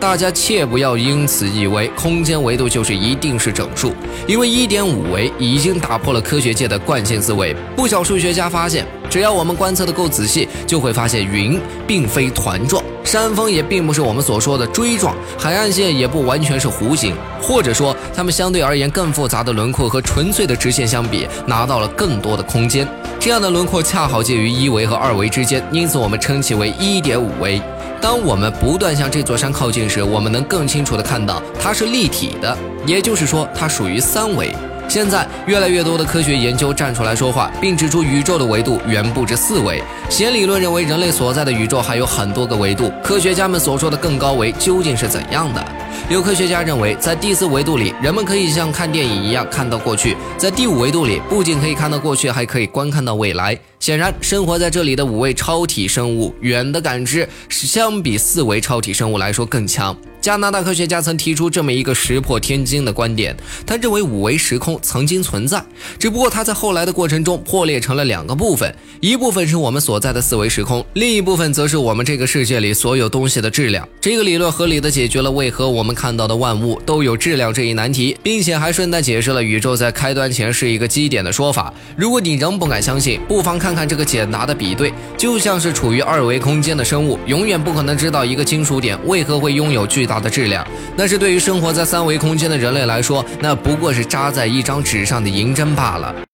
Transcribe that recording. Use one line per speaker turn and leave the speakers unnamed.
大家切不要因此以为空间维度就是一定是整数，因为一点五维已经打破了科学界的惯性思维。不少数学家发现，只要我们观测的够仔细，就会发现云并非团状，山峰也并不是我们所说的锥状，海岸线也不完全是弧形，或者说它们相对而言更复杂的轮廓和纯粹的直线相比，拿到了更多的空间。这样的轮廓恰好介于一维和二维之间，因此我们称其为一点五维。当我们不断向这座山靠近时，我们能更清楚地看到它是立体的，也就是说它属于三维。现在越来越多的科学研究站出来说话，并指出宇宙的维度远不止四维。弦理论认为人类所在的宇宙还有很多个维度。科学家们所说的更高维究竟是怎样的？有科学家认为，在第四维度里，人们可以像看电影一样看到过去；在第五维度里，不仅可以看到过去，还可以观看到未来。显然，生活在这里的五位超体生物，远的感知是相比四维超体生物来说更强。加拿大科学家曾提出这么一个石破天惊的观点，他认为五维时空曾经存在，只不过它在后来的过程中破裂成了两个部分，一部分是我们所在的四维时空，另一部分则是我们这个世界里所有东西的质量。这个理论合理的解决了为何我们看到的万物都有质量这一难题，并且还顺带解释了宇宙在开端前是一个基点的说法。如果你仍不敢相信，不妨看看看这个简答的比对，就像是处于二维空间的生物，永远不可能知道一个金属点为何会拥有巨。大的质量，那是对于生活在三维空间的人类来说，那不过是扎在一张纸上的银针罢了。